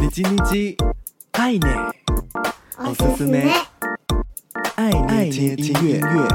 日日愛ねおすすめ音乐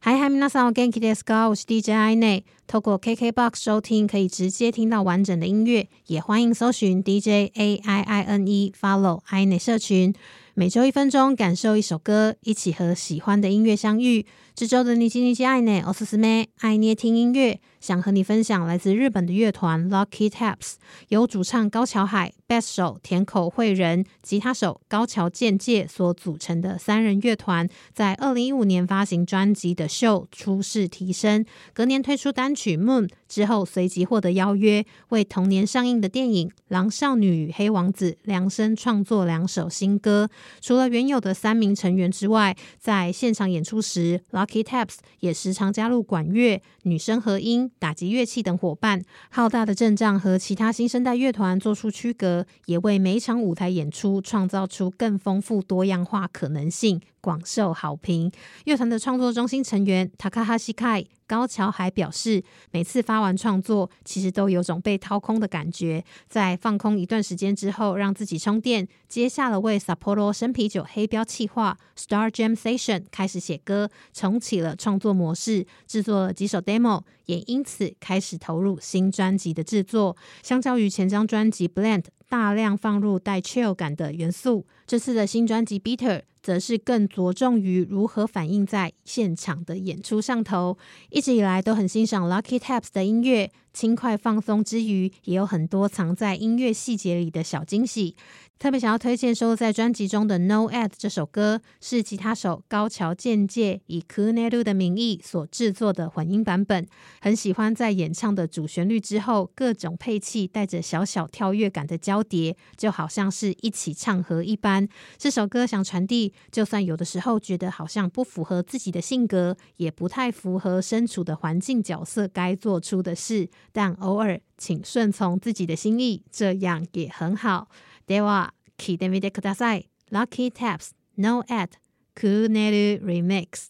はいはい皆さんお元気ですかおしティアイネ透过 KKBOX 收听，可以直接听到完整的音乐，也欢迎搜寻 DJ A I I N E，Follow 爱内社群。每周一分钟，感受一首歌，一起和喜欢的音乐相遇。这周的你叽你叽爱内，おすすめ，爱捏听音乐，想和你分享来自日本的乐团 Lucky Taps，由主唱高桥海、贝斯手田口惠人、吉他手高桥健介所组成的三人乐团，在二零一五年发行专辑的秀初试啼声，隔年推出单 曲 Moon 之后，随即获得邀约，为同年上映的电影《狼少女与黑王子》量身创作两首新歌。除了原有的三名成员之外，在现场演出时，Lucky Taps 也时常加入管乐、女声和音、打击乐器等伙伴。浩大的阵仗和其他新生代乐团做出区隔，也为每场舞台演出创造出更丰富多样化可能性。广受好评。乐团的创作中心成员 Takahashi Kai 高桥海表示，每次发完创作，其实都有种被掏空的感觉。在放空一段时间之后，让自己充电，接下了为 Sapporo 生啤酒黑标企划 Star Jam Session 开始写歌，重启了创作模式，制作了几首 demo，也因此开始投入新专辑的制作。相较于前张专辑 Blend，大量放入带 chill 感的元素，这次的新专辑 Bitter。则是更着重于如何反映在现场的演出上头。一直以来都很欣赏 Lucky Taps 的音乐，轻快放松之余，也有很多藏在音乐细节里的小惊喜。特别想要推荐收录在专辑中的《No Ad》这首歌，是吉他手高桥健介以 KUNERU 的名义所制作的混音版本。很喜欢在演唱的主旋律之后，各种配器带着小小跳跃感的交叠，就好像是一起唱和一般。这首歌想传递，就算有的时候觉得好像不符合自己的性格，也不太符合身处的环境角色该做出的事，但偶尔请顺从自己的心意，这样也很好。では闻いてみてください。Lucky Taps No Ad KUNERU Remix